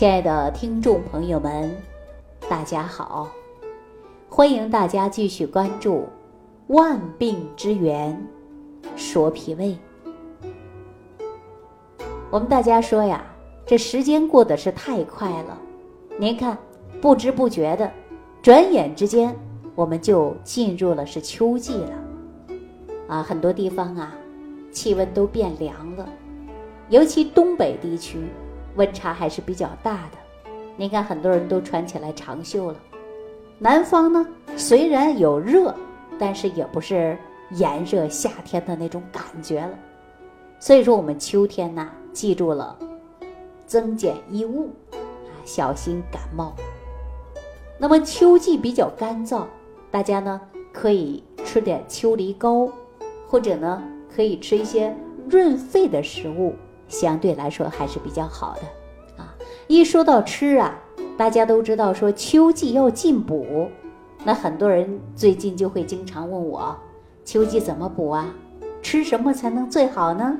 亲爱的听众朋友们，大家好！欢迎大家继续关注《万病之源说脾胃》。我们大家说呀，这时间过得是太快了。您看，不知不觉的，转眼之间我们就进入了是秋季了。啊，很多地方啊，气温都变凉了，尤其东北地区。温差还是比较大的，你看很多人都穿起来长袖了。南方呢，虽然有热，但是也不是炎热夏天的那种感觉了。所以说，我们秋天呢，记住了，增减衣物，啊，小心感冒。那么秋季比较干燥，大家呢可以吃点秋梨膏，或者呢可以吃一些润肺的食物。相对来说还是比较好的，啊，一说到吃啊，大家都知道说秋季要进补，那很多人最近就会经常问我，秋季怎么补啊？吃什么才能最好呢？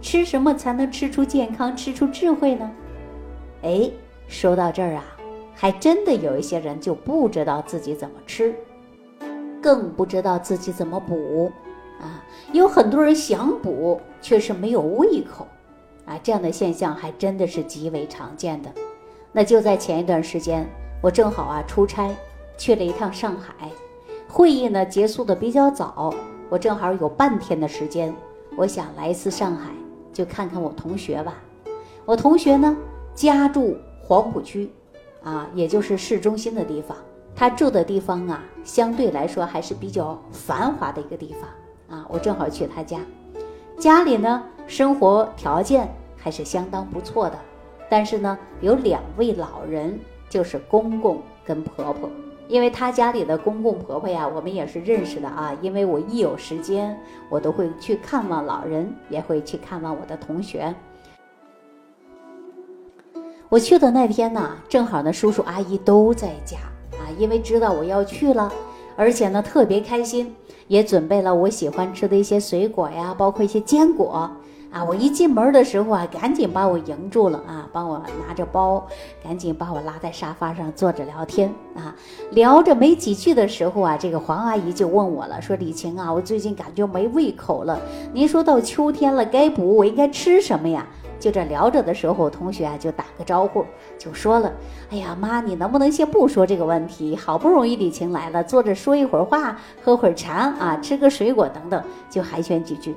吃什么才能吃出健康、吃出智慧呢？哎，说到这儿啊，还真的有一些人就不知道自己怎么吃，更不知道自己怎么补，啊，有很多人想补，却是没有胃口。啊，这样的现象还真的是极为常见的。那就在前一段时间，我正好啊出差去了一趟上海，会议呢结束的比较早，我正好有半天的时间，我想来一次上海，就看看我同学吧。我同学呢家住黄浦区，啊，也就是市中心的地方。他住的地方啊，相对来说还是比较繁华的一个地方啊。我正好去他家，家里呢生活条件。还是相当不错的，但是呢，有两位老人，就是公公跟婆婆。因为他家里的公公婆婆呀，我们也是认识的啊。因为我一有时间，我都会去看望老人，也会去看望我的同学。我去的那天呢，正好呢，叔叔阿姨都在家啊，因为知道我要去了，而且呢，特别开心，也准备了我喜欢吃的一些水果呀，包括一些坚果。啊！我一进门的时候啊，赶紧把我迎住了啊，帮我拿着包，赶紧把我拉在沙发上坐着聊天啊。聊着没几句的时候啊，这个黄阿姨就问我了，说：“李晴啊，我最近感觉没胃口了。您说到秋天了，该补，我应该吃什么呀？”就这聊着的时候，同学啊就打个招呼，就说了：“哎呀，妈，你能不能先不说这个问题？好不容易李晴来了，坐着说一会儿话，喝会儿茶啊，吃个水果等等，就寒暄几句。”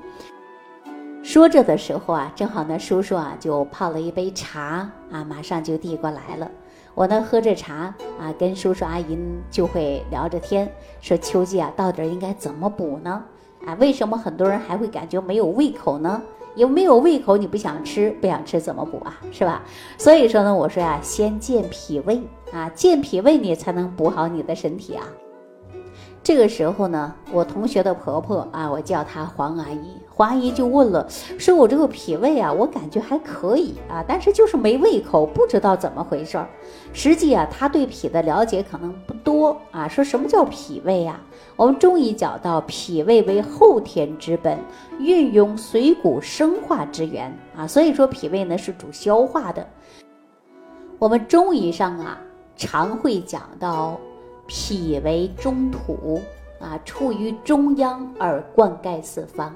说着的时候啊，正好呢，叔叔啊就泡了一杯茶啊，马上就递过来了。我呢喝着茶啊，跟叔叔阿姨就会聊着天，说秋季啊到底应该怎么补呢？啊，为什么很多人还会感觉没有胃口呢？有没有胃口你不想吃，不想吃怎么补啊？是吧？所以说呢，我说呀，先健脾胃啊，健脾胃你才能补好你的身体啊。这个时候呢，我同学的婆婆啊，我叫她黄阿姨。黄阿姨就问了，说我这个脾胃啊，我感觉还可以啊，但是就是没胃口，不知道怎么回事儿。实际啊，她对脾的了解可能不多啊。说什么叫脾胃呀？我们中医讲到，脾胃为后天之本，运用水谷生化之源啊。所以说，脾胃呢是主消化的。我们中医上啊，常会讲到。脾为中土啊，处于中央而灌溉四方。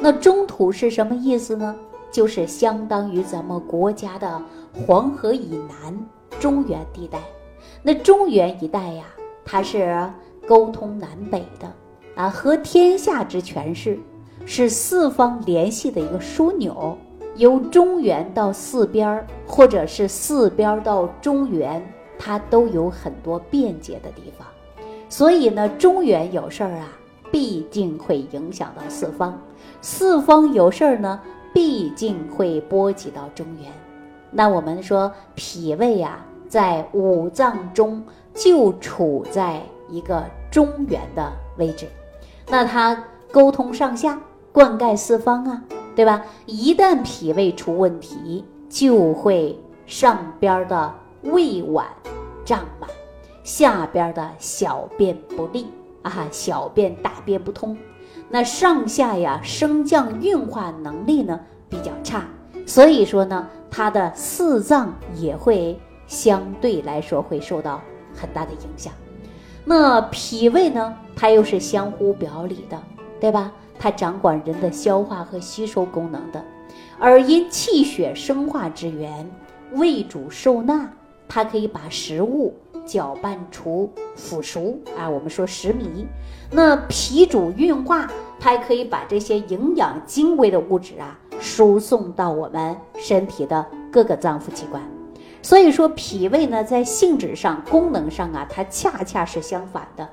那中土是什么意思呢？就是相当于咱们国家的黄河以南中原地带。那中原一带呀，它是沟通南北的啊，和天下之权势是四方联系的一个枢纽。由中原到四边儿，或者是四边儿到中原。它都有很多便捷的地方，所以呢，中原有事儿啊，必定会影响到四方；四方有事儿呢，必定会波及到中原。那我们说脾胃呀，在五脏中就处在一个中原的位置，那它沟通上下，灌溉四方啊，对吧？一旦脾胃出问题，就会上边的。胃脘胀满，下边的小便不利啊，小便大便不通，那上下呀升降运化能力呢比较差，所以说呢，它的四脏也会相对来说会受到很大的影响。那脾胃呢，它又是相互表里的，对吧？它掌管人的消化和吸收功能的，而因气血生化之源，胃主受纳，它可以把食物搅拌出腐熟啊，我们说食糜。那脾主运化，它还可以把这些营养精微的物质啊。输送到我们身体的各个脏腑器官，所以说脾胃呢，在性质上、功能上啊，它恰恰是相反的。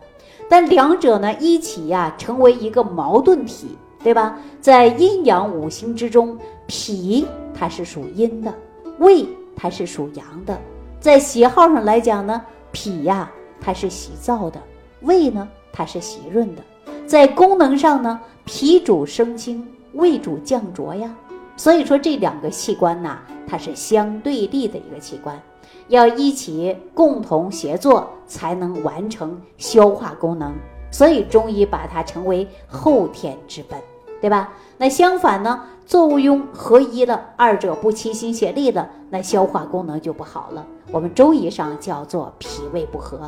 但两者呢一起呀，成为一个矛盾体，对吧？在阴阳五行之中，脾它是属阴的，胃它是属阳的。在喜好上来讲呢，脾呀它是喜燥的，胃呢它是喜润的。在功能上呢，脾主生清。胃主降浊呀，所以说这两个器官呐，它是相对立的一个器官，要一起共同协作才能完成消化功能。所以中医把它称为后天之本，对吧？那相反呢，作用合一了，二者不齐心协力了，那消化功能就不好了。我们中医上叫做脾胃不和。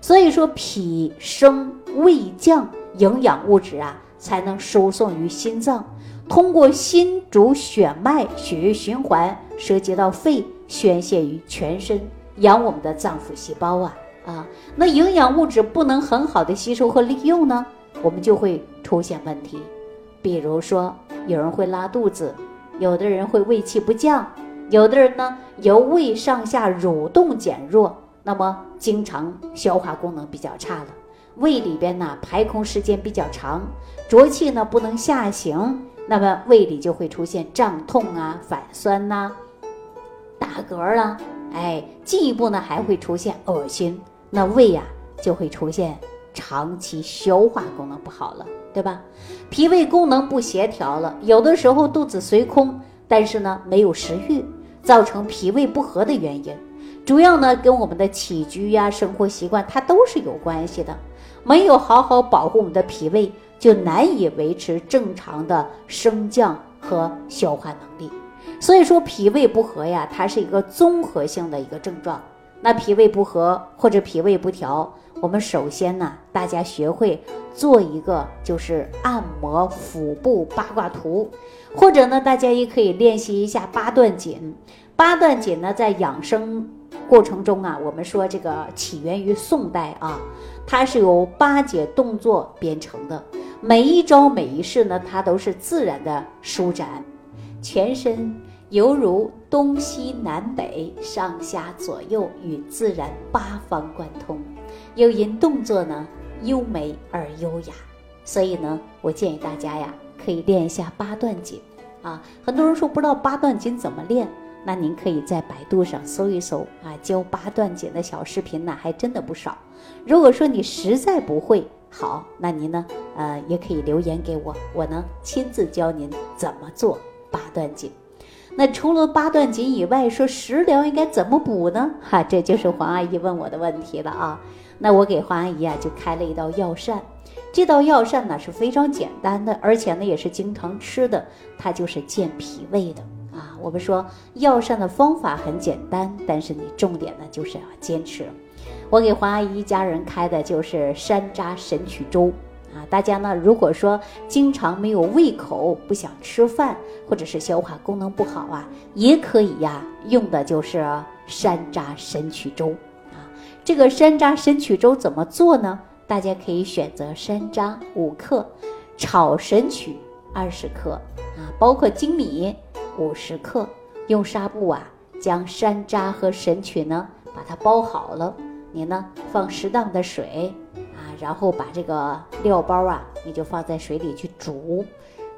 所以说脾升胃降，营养物质啊才能输送于心脏。通过心主血脉，血液循环涉及到肺，宣泄于全身，养我们的脏腑细胞啊啊！那营养物质不能很好的吸收和利用呢，我们就会出现问题。比如说，有人会拉肚子，有的人会胃气不降，有的人呢由胃上下蠕动减弱，那么经常消化功能比较差了，胃里边呢排空时间比较长，浊气呢不能下行。那么胃里就会出现胀痛啊、反酸呐、打嗝啦，哎，进一步呢还会出现恶心，那胃呀就会出现长期消化功能不好了，对吧？脾胃功能不协调了，有的时候肚子虽空，但是呢没有食欲，造成脾胃不和的原因，主要呢跟我们的起居呀、生活习惯它都是有关系的，没有好好保护我们的脾胃。就难以维持正常的升降和消化能力，所以说脾胃不和呀，它是一个综合性的一个症状。那脾胃不和或者脾胃不调，我们首先呢，大家学会做一个就是按摩腹部八卦图，或者呢，大家也可以练习一下八段锦。八段锦呢，在养生过程中啊，我们说这个起源于宋代啊，它是由八节动作编成的。每一招每一式呢，它都是自然的舒展，全身犹如东西南北上下左右与自然八方贯通，又因动作呢优美而优雅，所以呢，我建议大家呀，可以练一下八段锦啊。很多人说不知道八段锦怎么练，那您可以在百度上搜一搜啊，教八段锦的小视频呢，还真的不少。如果说你实在不会，好，那您呢？呃，也可以留言给我，我呢亲自教您怎么做八段锦。那除了八段锦以外，说食疗应该怎么补呢？哈，这就是黄阿姨问我的问题了啊。那我给黄阿姨啊就开了一道药膳，这道药膳呢是非常简单的，而且呢也是经常吃的，它就是健脾胃的啊。我们说药膳的方法很简单，但是你重点呢就是要坚持。我给黄阿姨一家人开的就是山楂神曲粥啊！大家呢，如果说经常没有胃口，不想吃饭，或者是消化功能不好啊，也可以呀，用的就是山楂神曲粥。这个山楂神曲粥怎么做呢？大家可以选择山楂五克，炒神曲二十克啊，包括粳米五十克，用纱布啊将山楂和神曲呢把它包好了。你呢，放适当的水啊，然后把这个料包啊，你就放在水里去煮，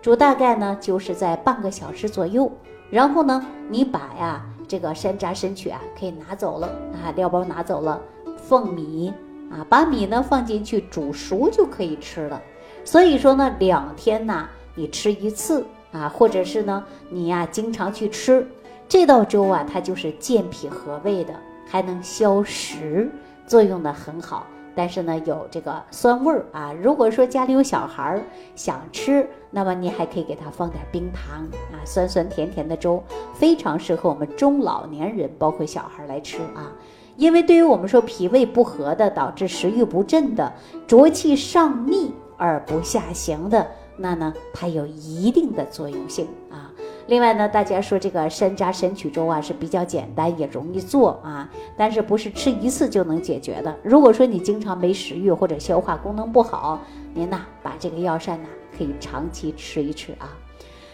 煮大概呢就是在半个小时左右。然后呢，你把呀这个山楂参曲啊可以拿走了啊，料包拿走了，放米啊，把米呢放进去煮熟就可以吃了。所以说呢，两天呢你吃一次啊，或者是呢你呀经常去吃这道粥啊，它就是健脾和胃的，还能消食。作用呢很好，但是呢有这个酸味儿啊。如果说家里有小孩儿想吃，那么你还可以给他放点冰糖啊，酸酸甜甜的粥，非常适合我们中老年人，包括小孩来吃啊。因为对于我们说脾胃不和的，导致食欲不振的，浊气上逆而不下行的，那呢它有一定的作用性啊。另外呢，大家说这个山楂神曲粥啊是比较简单也容易做啊，但是不是吃一次就能解决的。如果说你经常没食欲或者消化功能不好，您呐把这个药膳呢可以长期吃一吃啊。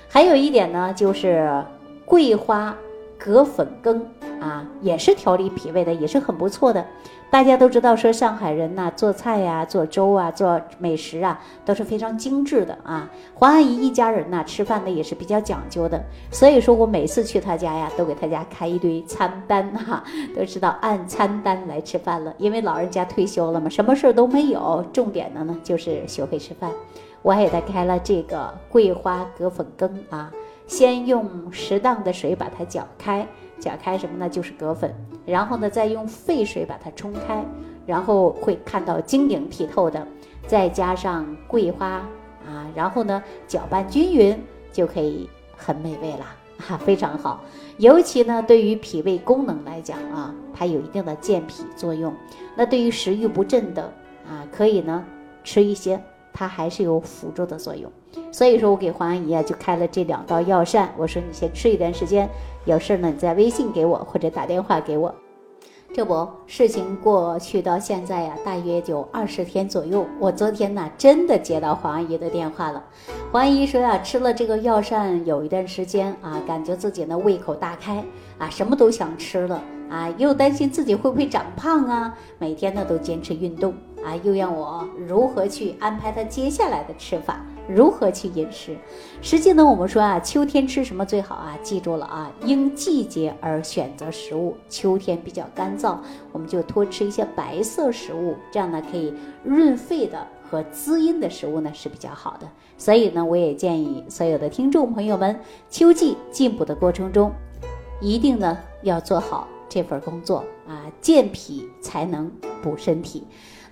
还有一点呢，就是桂花。葛粉羹啊，也是调理脾胃的，也是很不错的。大家都知道，说上海人呐，做菜呀、做粥啊、做美食啊，都是非常精致的啊。黄阿姨一家人呐，吃饭呢也是比较讲究的。所以说我每次去她家呀，都给她家开一堆餐单哈，都知道按餐单来吃饭了。因为老人家退休了嘛，什么事儿都没有，重点的呢就是学会吃饭。我还给她开了这个桂花葛粉羹啊。先用适当的水把它搅开，搅开什么呢？就是葛粉。然后呢，再用沸水把它冲开，然后会看到晶莹剔透的。再加上桂花啊，然后呢搅拌均匀，就可以很美味了啊，非常好。尤其呢，对于脾胃功能来讲啊，它有一定的健脾作用。那对于食欲不振的啊，可以呢吃一些。它还是有辅助的作用，所以说我给黄阿姨啊就开了这两道药膳，我说你先吃一段时间，有事呢你再微信给我或者打电话给我。这不，事情过去到现在呀，大约就二十天左右。我昨天呢真的接到黄阿姨的电话了，黄阿姨说呀，吃了这个药膳有一段时间啊，感觉自己呢胃口大开啊，什么都想吃了啊，又担心自己会不会长胖啊，每天呢都坚持运动。啊，又让我如何去安排他接下来的吃法，如何去饮食？实际呢，我们说啊，秋天吃什么最好啊？记住了啊，因季节而选择食物。秋天比较干燥，我们就多吃一些白色食物，这样呢可以润肺的和滋阴的食物呢是比较好的。所以呢，我也建议所有的听众朋友们，秋季进补的过程中，一定呢要做好这份工作啊，健脾才能补身体。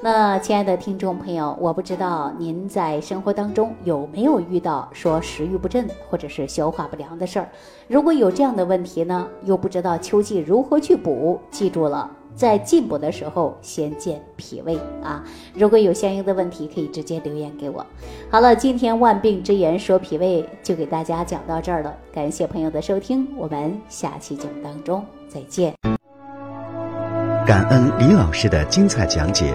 那亲爱的听众朋友，我不知道您在生活当中有没有遇到说食欲不振或者是消化不良的事儿？如果有这样的问题呢，又不知道秋季如何去补，记住了，在进补的时候先健脾胃啊。如果有相应的问题，可以直接留言给我。好了，今天万病之源说脾胃就给大家讲到这儿了，感谢朋友的收听，我们下期节目当中再见。感恩李老师的精彩讲解。